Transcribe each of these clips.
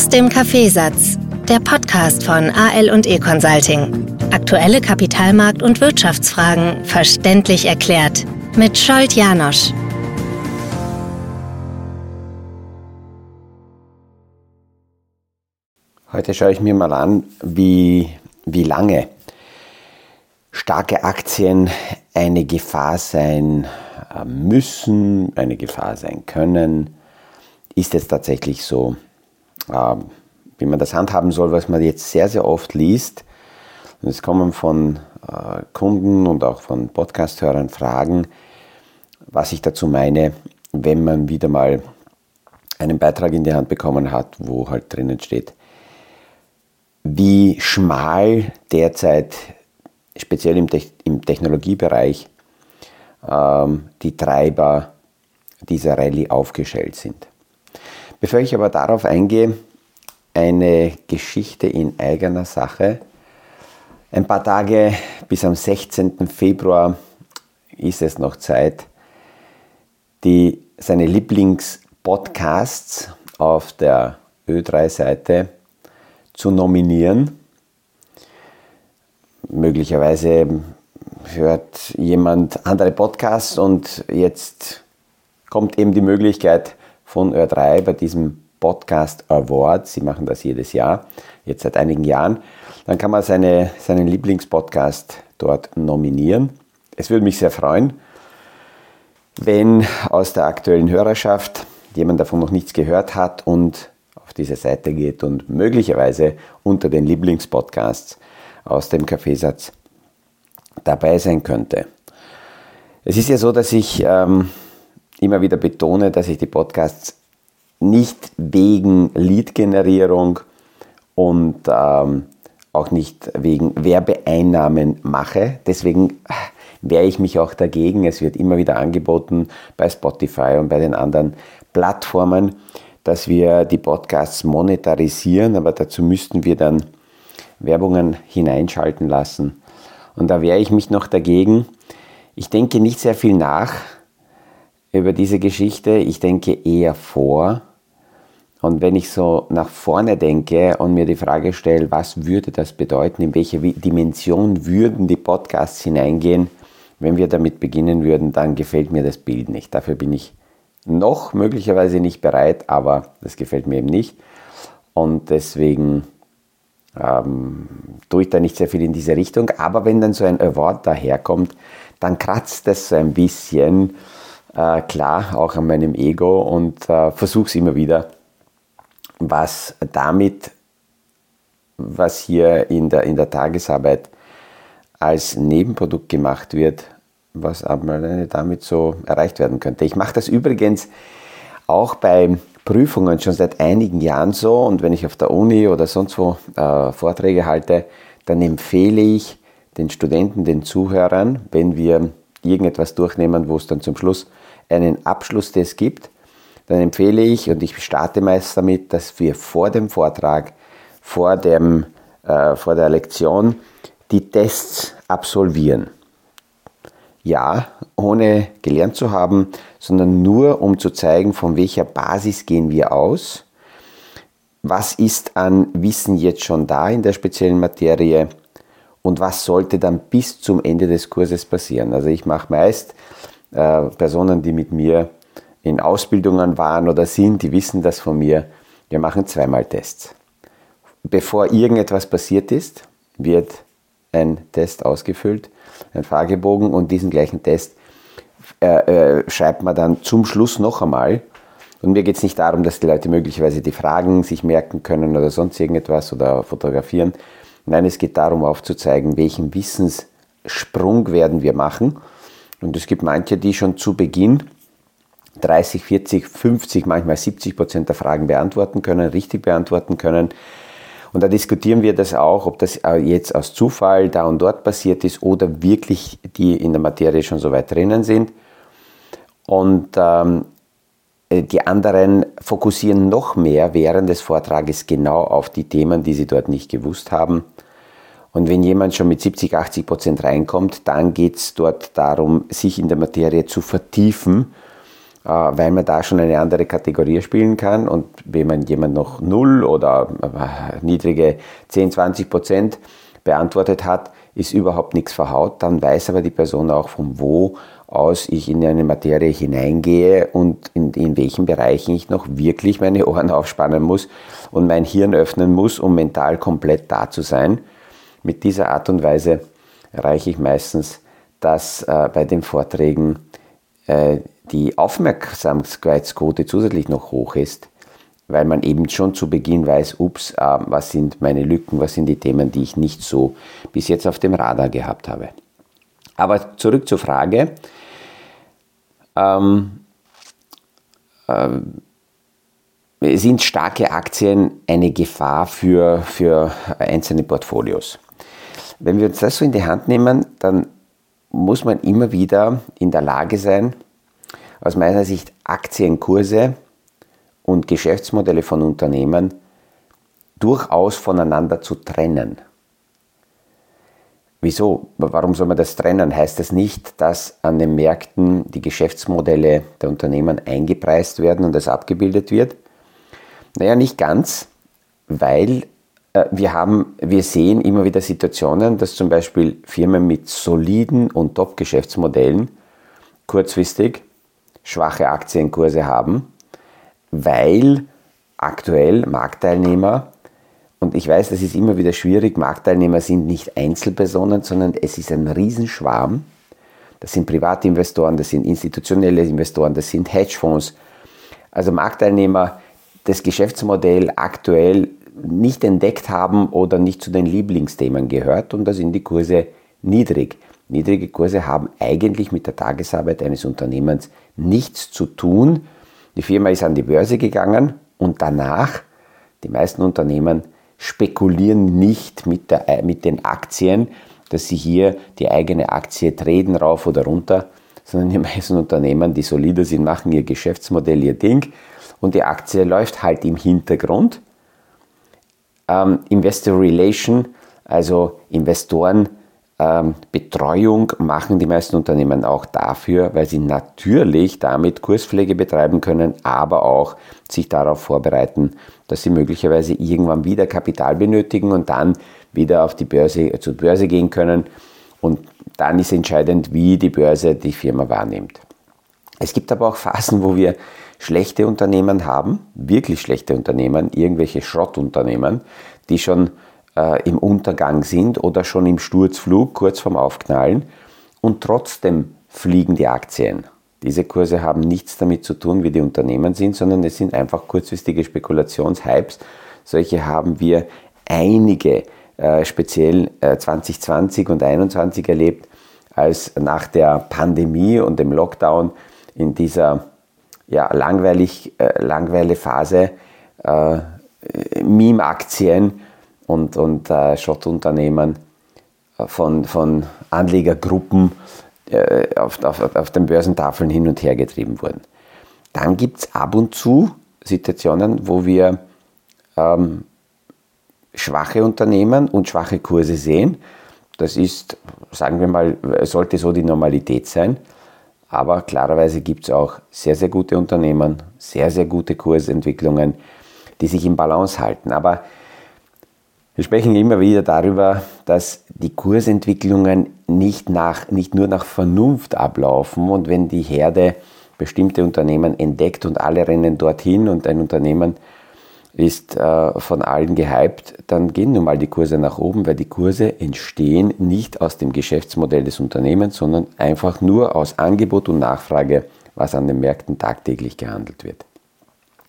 Aus dem Kaffeesatz, der Podcast von AL und E Consulting. Aktuelle Kapitalmarkt- und Wirtschaftsfragen verständlich erklärt mit Scholt Janosch. Heute schaue ich mir mal an, wie, wie lange starke Aktien eine Gefahr sein äh, müssen, eine Gefahr sein können. Ist es tatsächlich so? Äh, wie man das handhaben soll, was man jetzt sehr, sehr oft liest. Und es kommen von äh, Kunden und auch von Podcast-Hörern Fragen, was ich dazu meine, wenn man wieder mal einen Beitrag in die Hand bekommen hat, wo halt drinnen steht, wie schmal derzeit, speziell im, Te im Technologiebereich, ähm, die Treiber dieser Rallye aufgestellt sind. Bevor ich aber darauf eingehe, eine Geschichte in eigener Sache. Ein paar Tage bis am 16. Februar ist es noch Zeit, die, seine Lieblingspodcasts auf der Ö3-Seite zu nominieren. Möglicherweise hört jemand andere Podcasts und jetzt kommt eben die Möglichkeit von Ö3 bei diesem Podcast Award, sie machen das jedes Jahr, jetzt seit einigen Jahren, dann kann man seine, seinen Lieblingspodcast dort nominieren. Es würde mich sehr freuen, wenn aus der aktuellen Hörerschaft jemand davon noch nichts gehört hat und auf diese Seite geht und möglicherweise unter den Lieblingspodcasts aus dem Kaffeesatz dabei sein könnte. Es ist ja so, dass ich ähm, immer wieder betone, dass ich die Podcasts nicht wegen Lead-Generierung und ähm, auch nicht wegen Werbeeinnahmen mache. Deswegen wehre ich mich auch dagegen. Es wird immer wieder angeboten bei Spotify und bei den anderen Plattformen, dass wir die Podcasts monetarisieren, aber dazu müssten wir dann Werbungen hineinschalten lassen. Und da wehre ich mich noch dagegen. Ich denke nicht sehr viel nach über diese Geschichte. Ich denke eher vor. Und wenn ich so nach vorne denke und mir die Frage stelle, was würde das bedeuten, in welche Dimension würden die Podcasts hineingehen, wenn wir damit beginnen würden, dann gefällt mir das Bild nicht. Dafür bin ich noch möglicherweise nicht bereit, aber das gefällt mir eben nicht. Und deswegen ähm, tue ich da nicht sehr viel in diese Richtung. Aber wenn dann so ein Award daherkommt, dann kratzt das so ein bisschen, äh, klar, auch an meinem Ego und äh, versuche es immer wieder, was damit, was hier in der, in der Tagesarbeit als Nebenprodukt gemacht wird, was aber damit so erreicht werden könnte. Ich mache das übrigens auch bei Prüfungen schon seit einigen Jahren so und wenn ich auf der Uni oder sonst wo äh, Vorträge halte, dann empfehle ich den Studenten, den Zuhörern, wenn wir irgendetwas durchnehmen, wo es dann zum Schluss einen Abschlusstest gibt, dann empfehle ich und ich starte meist damit, dass wir vor dem Vortrag, vor, dem, äh, vor der Lektion die Tests absolvieren. Ja, ohne gelernt zu haben, sondern nur um zu zeigen, von welcher Basis gehen wir aus, was ist an Wissen jetzt schon da in der speziellen Materie und was sollte dann bis zum Ende des Kurses passieren. Also ich mache meist äh, Personen, die mit mir in Ausbildungen waren oder sind, die wissen das von mir. Wir machen zweimal Tests. Bevor irgendetwas passiert ist, wird ein Test ausgefüllt, ein Fragebogen und diesen gleichen Test äh, äh, schreibt man dann zum Schluss noch einmal. Und mir geht es nicht darum, dass die Leute möglicherweise die Fragen sich merken können oder sonst irgendetwas oder fotografieren. Nein, es geht darum aufzuzeigen, welchen Wissenssprung werden wir machen. Und es gibt manche, die schon zu Beginn 30, 40, 50, manchmal 70 Prozent der Fragen beantworten können, richtig beantworten können. Und da diskutieren wir das auch, ob das jetzt aus Zufall da und dort passiert ist oder wirklich die in der Materie schon so weit drinnen sind. Und ähm, die anderen fokussieren noch mehr während des Vortrages genau auf die Themen, die sie dort nicht gewusst haben. Und wenn jemand schon mit 70, 80 Prozent reinkommt, dann geht es dort darum, sich in der Materie zu vertiefen weil man da schon eine andere Kategorie spielen kann und wenn man jemand noch 0 oder niedrige 10, 20 Prozent beantwortet hat, ist überhaupt nichts verhaut, dann weiß aber die Person auch, von wo aus ich in eine Materie hineingehe und in, in welchen Bereichen ich noch wirklich meine Ohren aufspannen muss und mein Hirn öffnen muss, um mental komplett da zu sein. Mit dieser Art und Weise erreiche ich meistens, dass äh, bei den Vorträgen äh, die Aufmerksamkeitsquote zusätzlich noch hoch ist, weil man eben schon zu Beginn weiß, ups, äh, was sind meine Lücken, was sind die Themen, die ich nicht so bis jetzt auf dem Radar gehabt habe. Aber zurück zur Frage. Ähm, ähm, sind starke Aktien eine Gefahr für, für einzelne Portfolios? Wenn wir uns das so in die Hand nehmen, dann muss man immer wieder in der Lage sein, aus meiner Sicht Aktienkurse und Geschäftsmodelle von Unternehmen durchaus voneinander zu trennen. Wieso? Warum soll man das trennen? Heißt das nicht, dass an den Märkten die Geschäftsmodelle der Unternehmen eingepreist werden und das abgebildet wird? Naja, nicht ganz, weil wir, haben, wir sehen immer wieder Situationen, dass zum Beispiel Firmen mit soliden und Top-Geschäftsmodellen kurzfristig schwache Aktienkurse haben, weil aktuell Marktteilnehmer, und ich weiß, das ist immer wieder schwierig, Marktteilnehmer sind nicht Einzelpersonen, sondern es ist ein Riesenschwarm. Das sind Privatinvestoren, das sind institutionelle Investoren, das sind Hedgefonds. Also Marktteilnehmer das Geschäftsmodell aktuell nicht entdeckt haben oder nicht zu den Lieblingsthemen gehört und da sind die Kurse niedrig. Niedrige Kurse haben eigentlich mit der Tagesarbeit eines Unternehmens nichts zu tun. Die Firma ist an die Börse gegangen und danach, die meisten Unternehmen spekulieren nicht mit, der, mit den Aktien, dass sie hier die eigene Aktie treten rauf oder runter, sondern die meisten Unternehmen, die solider sind, machen ihr Geschäftsmodell, ihr Ding und die Aktie läuft halt im Hintergrund. Ähm, Investor Relation, also Investoren ähm, machen die meisten Unternehmen auch dafür, weil sie natürlich damit Kurspflege betreiben können, aber auch sich darauf vorbereiten, dass sie möglicherweise irgendwann wieder Kapital benötigen und dann wieder auf die Börse, zur Börse gehen können. Und dann ist entscheidend, wie die Börse die Firma wahrnimmt. Es gibt aber auch Phasen, wo wir schlechte Unternehmen haben, wirklich schlechte Unternehmen, irgendwelche Schrottunternehmen, die schon äh, im Untergang sind oder schon im Sturzflug kurz vorm Aufknallen und trotzdem fliegen die Aktien. Diese Kurse haben nichts damit zu tun, wie die Unternehmen sind, sondern es sind einfach kurzfristige Spekulationshypes. Solche haben wir einige, äh, speziell äh, 2020 und 2021 erlebt, als nach der Pandemie und dem Lockdown in dieser ja, langweilig, äh, langweile Phase äh, Meme-Aktien und, und äh, Schrottunternehmen äh, von, von Anlegergruppen äh, auf, auf, auf den Börsentafeln hin und her getrieben wurden. Dann gibt es ab und zu Situationen, wo wir ähm, schwache Unternehmen und schwache Kurse sehen. Das ist, sagen wir mal, sollte so die Normalität sein. Aber klarerweise gibt es auch sehr, sehr gute Unternehmen, sehr, sehr gute Kursentwicklungen, die sich im Balance halten. Aber wir sprechen immer wieder darüber, dass die Kursentwicklungen nicht, nach, nicht nur nach Vernunft ablaufen und wenn die Herde bestimmte Unternehmen entdeckt und alle rennen dorthin und ein Unternehmen ist äh, von allen gehypt, dann gehen nun mal die Kurse nach oben, weil die Kurse entstehen nicht aus dem Geschäftsmodell des Unternehmens, sondern einfach nur aus Angebot und Nachfrage, was an den Märkten tagtäglich gehandelt wird.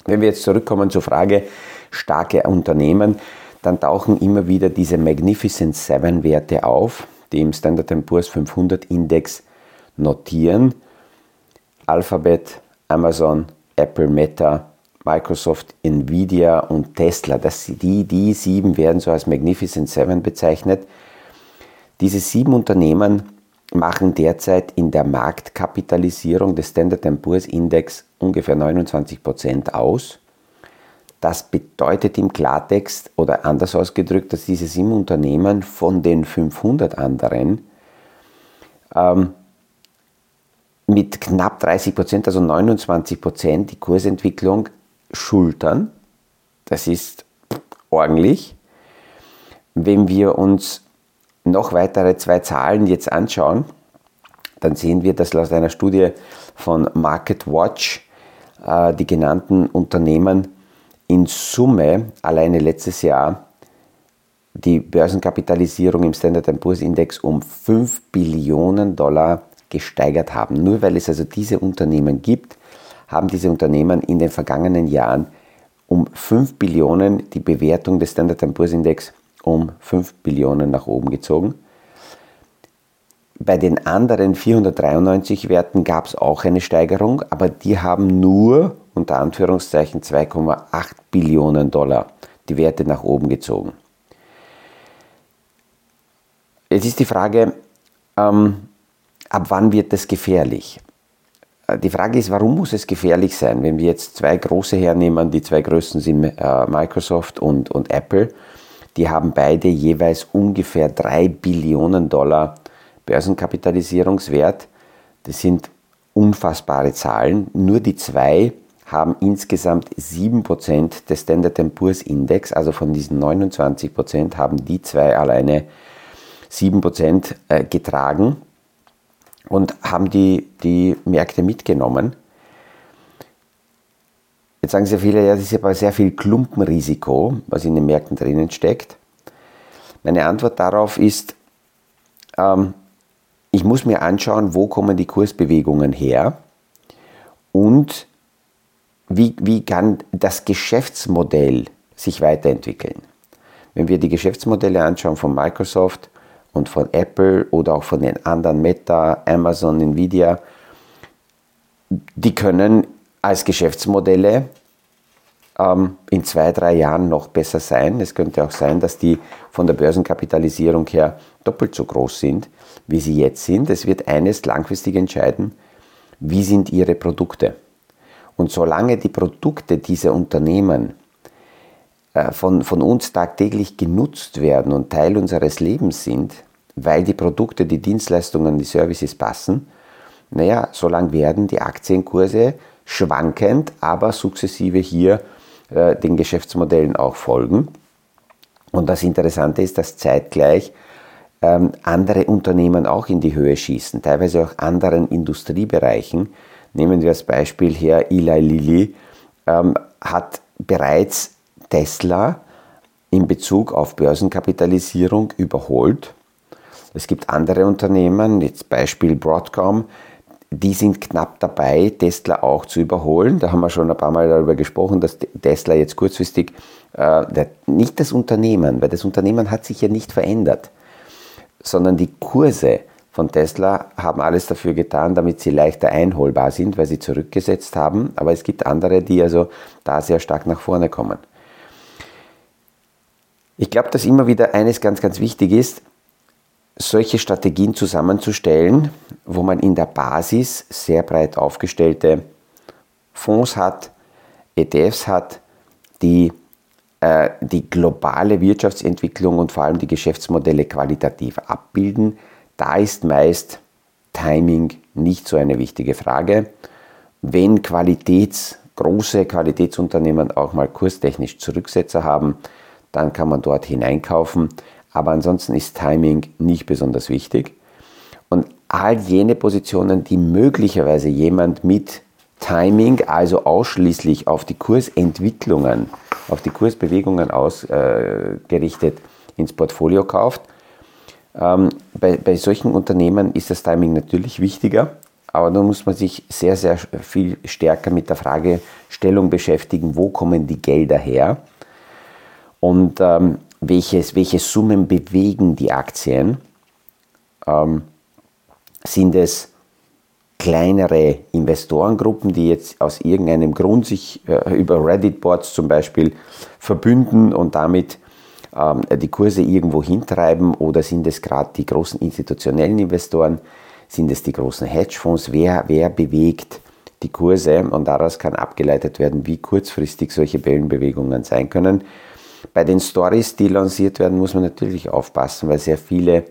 Wenn wir jetzt zurückkommen zur Frage starke Unternehmen, dann tauchen immer wieder diese Magnificent Seven Werte auf, die im Standard Poor's 500 Index notieren. Alphabet, Amazon, Apple, Meta, Microsoft, Nvidia und Tesla. Das, die, die sieben werden so als Magnificent Seven bezeichnet. Diese sieben Unternehmen machen derzeit in der Marktkapitalisierung des Standard Poor's Index ungefähr 29 Prozent aus. Das bedeutet im Klartext oder anders ausgedrückt, dass diese sieben Unternehmen von den 500 anderen ähm, mit knapp 30 Prozent, also 29 Prozent, die Kursentwicklung schultern. Das ist ordentlich. Wenn wir uns noch weitere zwei Zahlen jetzt anschauen, dann sehen wir, dass laut einer Studie von Market Watch äh, die genannten Unternehmen in Summe alleine letztes Jahr die Börsenkapitalisierung im Standard Poor's Index um 5 Billionen Dollar gesteigert haben. Nur weil es also diese Unternehmen gibt, haben diese Unternehmen in den vergangenen Jahren um 5 Billionen die Bewertung des Standard Poor's Index um 5 Billionen nach oben gezogen. Bei den anderen 493 Werten gab es auch eine Steigerung, aber die haben nur unter Anführungszeichen 2,8 Billionen Dollar die Werte nach oben gezogen. Jetzt ist die Frage, ähm, ab wann wird das gefährlich? Die Frage ist, warum muss es gefährlich sein? Wenn wir jetzt zwei große hernehmen, die zwei größten sind äh, Microsoft und, und Apple, die haben beide jeweils ungefähr 3 Billionen Dollar Börsenkapitalisierungswert. Das sind unfassbare Zahlen. Nur die zwei haben insgesamt 7% des Standard Poor's Index, also von diesen 29% haben die zwei alleine 7% äh, getragen und haben die, die Märkte mitgenommen. Jetzt sagen sehr viele, ja, das ist aber sehr viel Klumpenrisiko, was in den Märkten drinnen steckt. Meine Antwort darauf ist, ähm, ich muss mir anschauen, wo kommen die Kursbewegungen her und wie, wie kann das Geschäftsmodell sich weiterentwickeln. Wenn wir die Geschäftsmodelle anschauen von Microsoft und von Apple oder auch von den anderen Meta, Amazon, Nvidia, die können als Geschäftsmodelle ähm, in zwei, drei Jahren noch besser sein. Es könnte auch sein, dass die von der Börsenkapitalisierung her doppelt so groß sind, wie sie jetzt sind. Es wird eines langfristig entscheiden, wie sind ihre Produkte. Und solange die Produkte dieser Unternehmen von, von uns tagtäglich genutzt werden und Teil unseres Lebens sind, weil die Produkte, die Dienstleistungen, die Services passen, naja, solange werden die Aktienkurse schwankend, aber sukzessive hier äh, den Geschäftsmodellen auch folgen. Und das Interessante ist, dass zeitgleich ähm, andere Unternehmen auch in die Höhe schießen, teilweise auch anderen Industriebereichen. Nehmen wir als Beispiel her, Eli Lilly ähm, hat bereits Tesla in Bezug auf Börsenkapitalisierung überholt. Es gibt andere Unternehmen, jetzt Beispiel Broadcom, die sind knapp dabei, Tesla auch zu überholen. Da haben wir schon ein paar Mal darüber gesprochen, dass Tesla jetzt kurzfristig äh, nicht das Unternehmen, weil das Unternehmen hat sich ja nicht verändert, sondern die Kurse von Tesla haben alles dafür getan, damit sie leichter einholbar sind, weil sie zurückgesetzt haben. Aber es gibt andere, die also da sehr stark nach vorne kommen. Ich glaube, dass immer wieder eines ganz, ganz wichtig ist, solche Strategien zusammenzustellen, wo man in der Basis sehr breit aufgestellte Fonds hat, ETFs hat, die äh, die globale Wirtschaftsentwicklung und vor allem die Geschäftsmodelle qualitativ abbilden. Da ist meist Timing nicht so eine wichtige Frage. Wenn Qualitäts, große Qualitätsunternehmen auch mal kurstechnisch Zurücksetzer haben, dann kann man dort hineinkaufen. Aber ansonsten ist Timing nicht besonders wichtig. Und all jene Positionen, die möglicherweise jemand mit Timing, also ausschließlich auf die Kursentwicklungen, auf die Kursbewegungen ausgerichtet äh, ins Portfolio kauft. Ähm, bei, bei solchen Unternehmen ist das Timing natürlich wichtiger, aber da muss man sich sehr, sehr viel stärker mit der Fragestellung beschäftigen, wo kommen die Gelder her und ähm, welches, welche Summen bewegen die Aktien. Ähm, sind es kleinere Investorengruppen, die jetzt aus irgendeinem Grund sich äh, über Reddit-Boards zum Beispiel verbünden und damit ähm, die Kurse irgendwo hintreiben oder sind es gerade die großen institutionellen Investoren, sind es die großen Hedgefonds, wer, wer bewegt die Kurse und daraus kann abgeleitet werden, wie kurzfristig solche Wellenbewegungen sein können. Bei den Stories, die lanciert werden, muss man natürlich aufpassen, weil sehr viele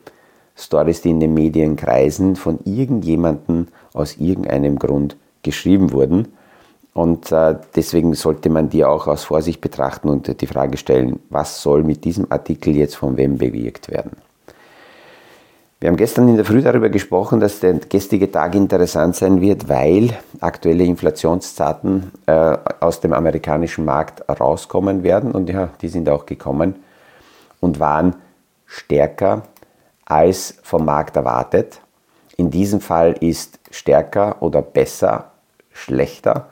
Stories, die in den Medien kreisen, von irgendjemandem aus irgendeinem Grund geschrieben wurden. Und äh, deswegen sollte man die auch aus Vorsicht betrachten und die Frage stellen, was soll mit diesem Artikel jetzt von wem bewirkt werden. Wir haben gestern in der Früh darüber gesprochen, dass der gestrige Tag interessant sein wird, weil aktuelle Inflationsdaten äh, aus dem amerikanischen Markt rauskommen werden. Und ja, die sind auch gekommen und waren stärker als vom Markt erwartet. In diesem Fall ist stärker oder besser schlechter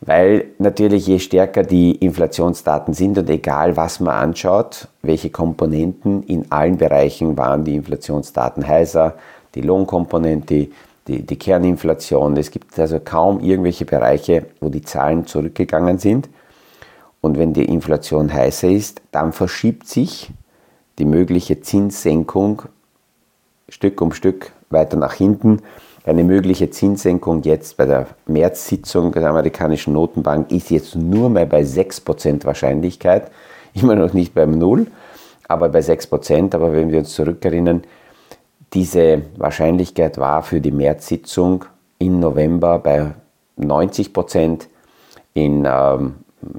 weil natürlich je stärker die Inflationsdaten sind und egal was man anschaut, welche Komponenten in allen Bereichen waren die Inflationsdaten heißer, die Lohnkomponente, die, die Kerninflation. Es gibt also kaum irgendwelche Bereiche, wo die Zahlen zurückgegangen sind. Und wenn die Inflation heißer ist, dann verschiebt sich die mögliche Zinssenkung Stück um Stück weiter nach hinten eine mögliche Zinssenkung jetzt bei der März-Sitzung der amerikanischen Notenbank ist jetzt nur mehr bei 6% Wahrscheinlichkeit, immer noch nicht beim Null, aber bei 6%. Aber wenn wir uns zurückerinnern, diese Wahrscheinlichkeit war für die März-Sitzung im November bei 90% In ähm,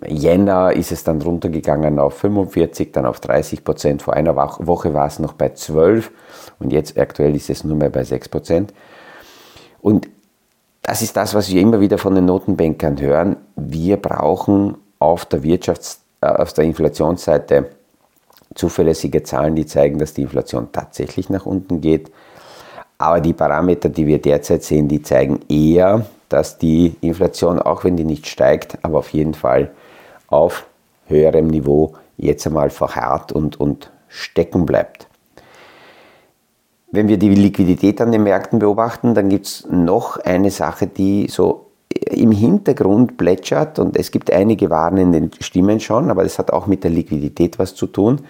Jänner ist es dann runtergegangen auf 45, dann auf 30% Vor einer Woche war es noch bei 12 und jetzt aktuell ist es nur mehr bei 6 und das ist das, was wir immer wieder von den Notenbankern hören. Wir brauchen auf der Wirtschafts-, äh, auf der Inflationsseite zuverlässige Zahlen, die zeigen, dass die Inflation tatsächlich nach unten geht. Aber die Parameter, die wir derzeit sehen, die zeigen eher, dass die Inflation, auch wenn die nicht steigt, aber auf jeden Fall auf höherem Niveau jetzt einmal verharrt und, und stecken bleibt. Wenn wir die Liquidität an den Märkten beobachten, dann gibt es noch eine Sache, die so im Hintergrund plätschert und es gibt einige warnende Stimmen schon, aber das hat auch mit der Liquidität was zu tun.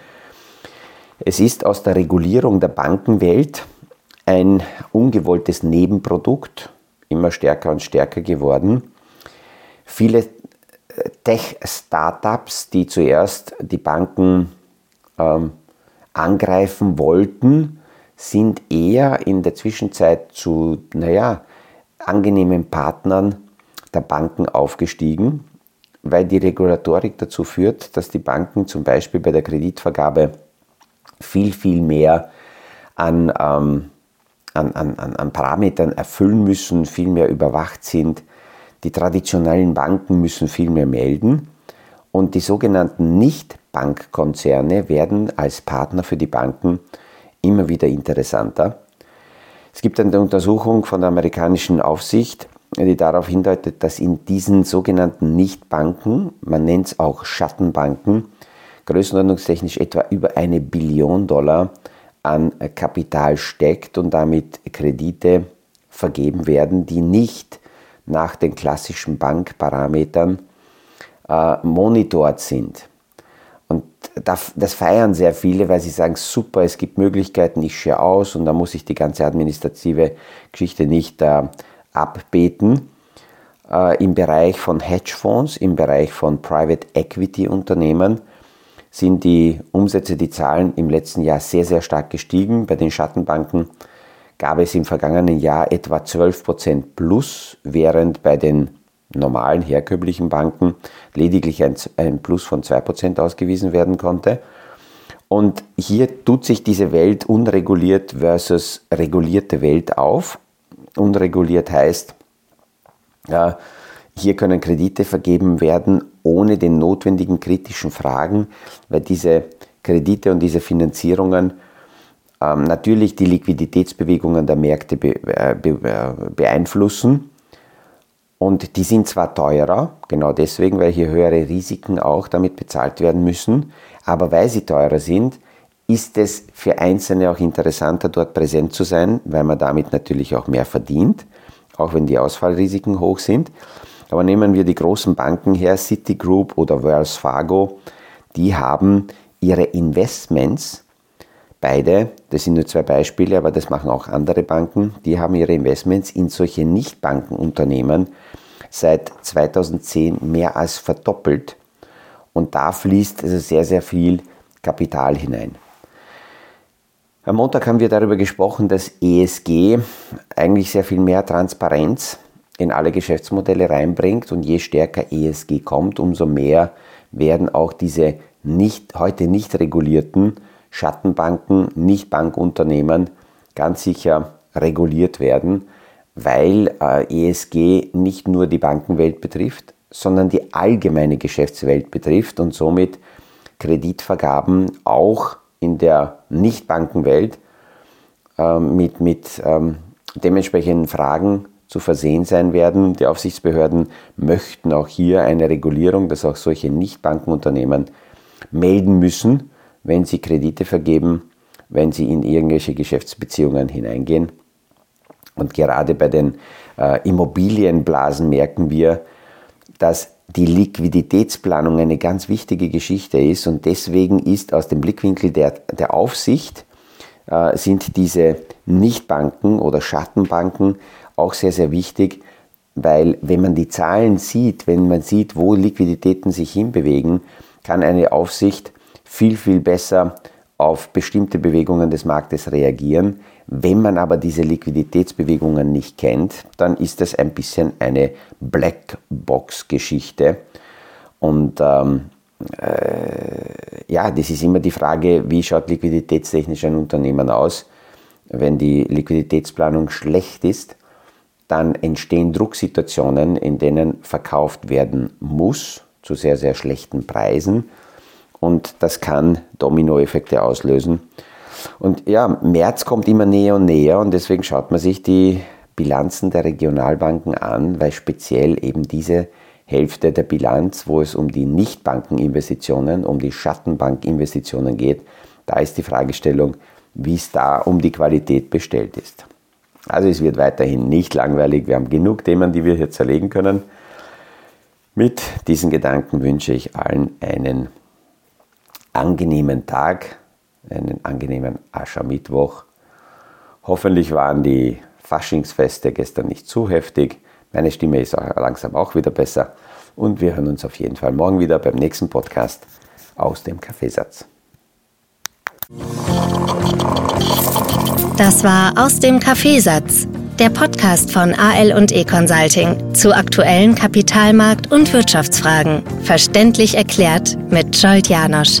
Es ist aus der Regulierung der Bankenwelt ein ungewolltes Nebenprodukt immer stärker und stärker geworden. Viele Tech-Startups, die zuerst die Banken ähm, angreifen wollten, sind eher in der Zwischenzeit zu, naja, angenehmen Partnern der Banken aufgestiegen, weil die Regulatorik dazu führt, dass die Banken zum Beispiel bei der Kreditvergabe viel, viel mehr an, ähm, an, an, an Parametern erfüllen müssen, viel mehr überwacht sind. Die traditionellen Banken müssen viel mehr melden und die sogenannten Nicht-Bankkonzerne werden als Partner für die Banken immer wieder interessanter. Es gibt eine Untersuchung von der amerikanischen Aufsicht, die darauf hindeutet, dass in diesen sogenannten Nichtbanken, man nennt es auch Schattenbanken, größenordnungstechnisch etwa über eine Billion Dollar an Kapital steckt und damit Kredite vergeben werden, die nicht nach den klassischen Bankparametern äh, monitort sind. Das feiern sehr viele, weil sie sagen, super, es gibt Möglichkeiten, ich schaue aus und da muss ich die ganze administrative Geschichte nicht äh, abbeten. Äh, Im Bereich von Hedgefonds, im Bereich von Private Equity Unternehmen sind die Umsätze, die Zahlen im letzten Jahr sehr, sehr stark gestiegen. Bei den Schattenbanken gab es im vergangenen Jahr etwa 12% plus, während bei den normalen herkömmlichen Banken lediglich ein, ein Plus von 2% ausgewiesen werden konnte. Und hier tut sich diese Welt unreguliert versus regulierte Welt auf. Unreguliert heißt, ja, hier können Kredite vergeben werden ohne den notwendigen kritischen Fragen, weil diese Kredite und diese Finanzierungen ähm, natürlich die Liquiditätsbewegungen der Märkte be, äh, be, äh, beeinflussen und die sind zwar teurer, genau deswegen, weil hier höhere Risiken auch damit bezahlt werden müssen, aber weil sie teurer sind, ist es für Einzelne auch interessanter, dort präsent zu sein, weil man damit natürlich auch mehr verdient, auch wenn die Ausfallrisiken hoch sind. Aber nehmen wir die großen Banken her, Citigroup oder Wells Fargo, die haben ihre Investments, beide, das sind nur zwei Beispiele, aber das machen auch andere Banken, die haben ihre Investments in solche Nichtbankenunternehmen seit 2010 mehr als verdoppelt und da fließt also sehr, sehr viel Kapital hinein. Am Montag haben wir darüber gesprochen, dass ESG eigentlich sehr viel mehr Transparenz in alle Geschäftsmodelle reinbringt und je stärker ESG kommt, umso mehr werden auch diese nicht, heute nicht regulierten Schattenbanken, Nicht-Bankunternehmen ganz sicher reguliert werden, weil äh, ESG nicht nur die Bankenwelt betrifft, sondern die allgemeine Geschäftswelt betrifft und somit Kreditvergaben auch in der Nichtbankenwelt äh, mit, mit ähm, dementsprechenden Fragen zu versehen sein werden. Die Aufsichtsbehörden möchten auch hier eine Regulierung, dass auch solche Nichtbankenunternehmen melden müssen, wenn sie Kredite vergeben, wenn sie in irgendwelche Geschäftsbeziehungen hineingehen. Und gerade bei den äh, Immobilienblasen merken wir, dass die Liquiditätsplanung eine ganz wichtige Geschichte ist und deswegen ist aus dem Blickwinkel der, der Aufsicht äh, sind diese Nichtbanken oder Schattenbanken auch sehr, sehr wichtig, weil wenn man die Zahlen sieht, wenn man sieht, wo Liquiditäten sich hinbewegen, kann eine Aufsicht viel, viel besser auf bestimmte Bewegungen des Marktes reagieren. Wenn man aber diese Liquiditätsbewegungen nicht kennt, dann ist das ein bisschen eine Blackbox-Geschichte. Und ähm, äh, ja, das ist immer die Frage, wie schaut liquiditätstechnisch ein Unternehmen aus. Wenn die Liquiditätsplanung schlecht ist, dann entstehen Drucksituationen, in denen verkauft werden muss zu sehr, sehr schlechten Preisen und das kann Dominoeffekte auslösen. Und ja, März kommt immer näher und näher und deswegen schaut man sich die Bilanzen der Regionalbanken an, weil speziell eben diese Hälfte der Bilanz, wo es um die Nichtbankeninvestitionen, um die Schattenbankinvestitionen geht, da ist die Fragestellung, wie es da um die Qualität bestellt ist. Also es wird weiterhin nicht langweilig, wir haben genug Themen, die wir hier zerlegen können. Mit diesen Gedanken wünsche ich allen einen angenehmen Tag, einen angenehmen Aschermittwoch. Hoffentlich waren die Faschingsfeste gestern nicht zu heftig. Meine Stimme ist auch langsam auch wieder besser. Und wir hören uns auf jeden Fall morgen wieder beim nächsten Podcast aus dem Kaffeesatz. Das war aus dem Kaffeesatz, der Podcast von AL und E Consulting zu aktuellen Kapitalmarkt- und Wirtschaftsfragen, verständlich erklärt mit Scholt Janosch.